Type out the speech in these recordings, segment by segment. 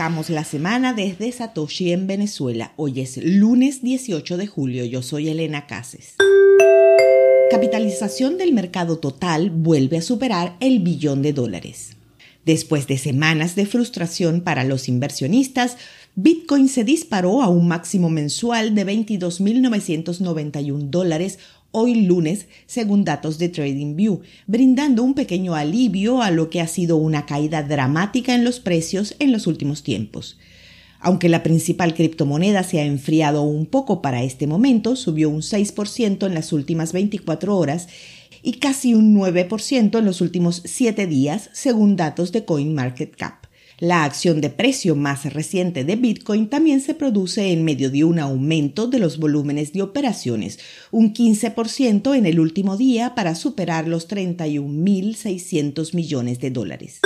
La semana desde Satoshi en Venezuela. Hoy es lunes 18 de julio. Yo soy Elena Cases. Capitalización del mercado total vuelve a superar el billón de dólares. Después de semanas de frustración para los inversionistas, Bitcoin se disparó a un máximo mensual de 22.991 dólares hoy lunes, según datos de TradingView, brindando un pequeño alivio a lo que ha sido una caída dramática en los precios en los últimos tiempos. Aunque la principal criptomoneda se ha enfriado un poco para este momento, subió un 6% en las últimas 24 horas y casi un 9% en los últimos 7 días, según datos de CoinMarketCap. La acción de precio más reciente de Bitcoin también se produce en medio de un aumento de los volúmenes de operaciones, un 15% en el último día para superar los 31.600 millones de dólares.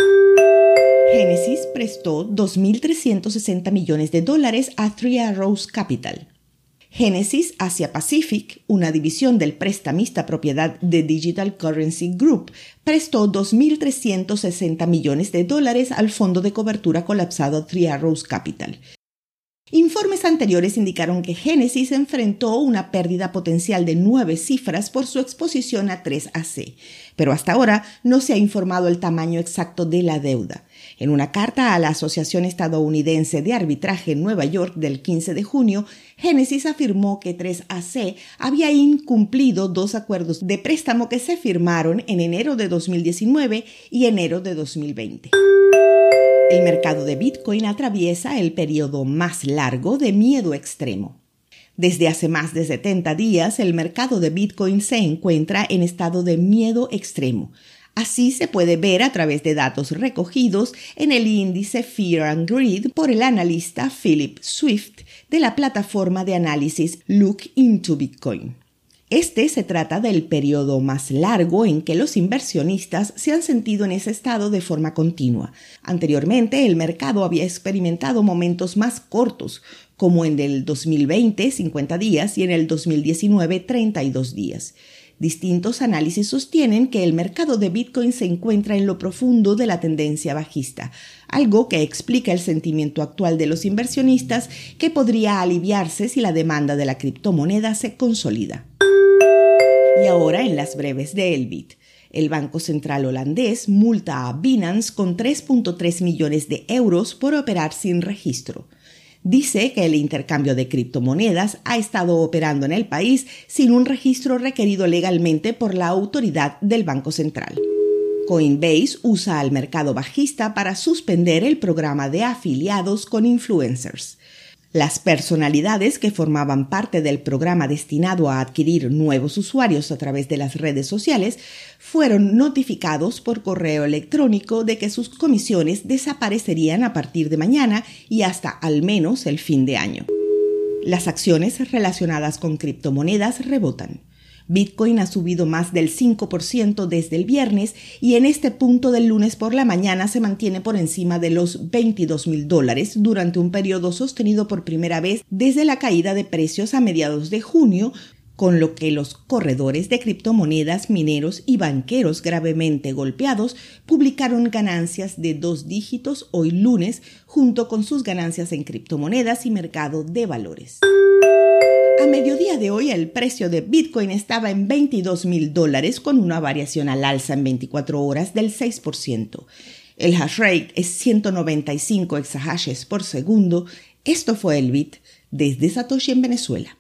Genesis prestó 2.360 millones de dólares a Three Arrows Capital. Genesis Asia Pacific, una división del prestamista propiedad de Digital Currency Group, prestó 2.360 millones de dólares al fondo de cobertura colapsado Three Capital. Informes anteriores indicaron que Genesis enfrentó una pérdida potencial de nueve cifras por su exposición a 3AC, pero hasta ahora no se ha informado el tamaño exacto de la deuda. En una carta a la Asociación Estadounidense de Arbitraje en Nueva York del 15 de junio, Genesis afirmó que 3AC había incumplido dos acuerdos de préstamo que se firmaron en enero de 2019 y enero de 2020. El mercado de Bitcoin atraviesa el periodo más largo de miedo extremo. Desde hace más de 70 días, el mercado de Bitcoin se encuentra en estado de miedo extremo, Así se puede ver a través de datos recogidos en el índice Fear and Greed por el analista Philip Swift de la plataforma de análisis Look into Bitcoin. Este se trata del periodo más largo en que los inversionistas se han sentido en ese estado de forma continua. Anteriormente, el mercado había experimentado momentos más cortos, como en el 2020, 50 días, y en el 2019, 32 días. Distintos análisis sostienen que el mercado de Bitcoin se encuentra en lo profundo de la tendencia bajista, algo que explica el sentimiento actual de los inversionistas que podría aliviarse si la demanda de la criptomoneda se consolida. Y ahora en las breves de Elbit. El Banco Central holandés multa a Binance con 3.3 millones de euros por operar sin registro dice que el intercambio de criptomonedas ha estado operando en el país sin un registro requerido legalmente por la autoridad del Banco Central. Coinbase usa al mercado bajista para suspender el programa de afiliados con influencers. Las personalidades que formaban parte del programa destinado a adquirir nuevos usuarios a través de las redes sociales fueron notificados por correo electrónico de que sus comisiones desaparecerían a partir de mañana y hasta al menos el fin de año. Las acciones relacionadas con criptomonedas rebotan. Bitcoin ha subido más del 5% desde el viernes y en este punto del lunes por la mañana se mantiene por encima de los 22 mil dólares durante un periodo sostenido por primera vez desde la caída de precios a mediados de junio, con lo que los corredores de criptomonedas, mineros y banqueros gravemente golpeados publicaron ganancias de dos dígitos hoy lunes junto con sus ganancias en criptomonedas y mercado de valores. El precio de Bitcoin estaba en 22 mil dólares con una variación al alza en 24 horas del 6%. El hash rate es 195 exahashes por segundo. Esto fue el Bit desde Satoshi en Venezuela.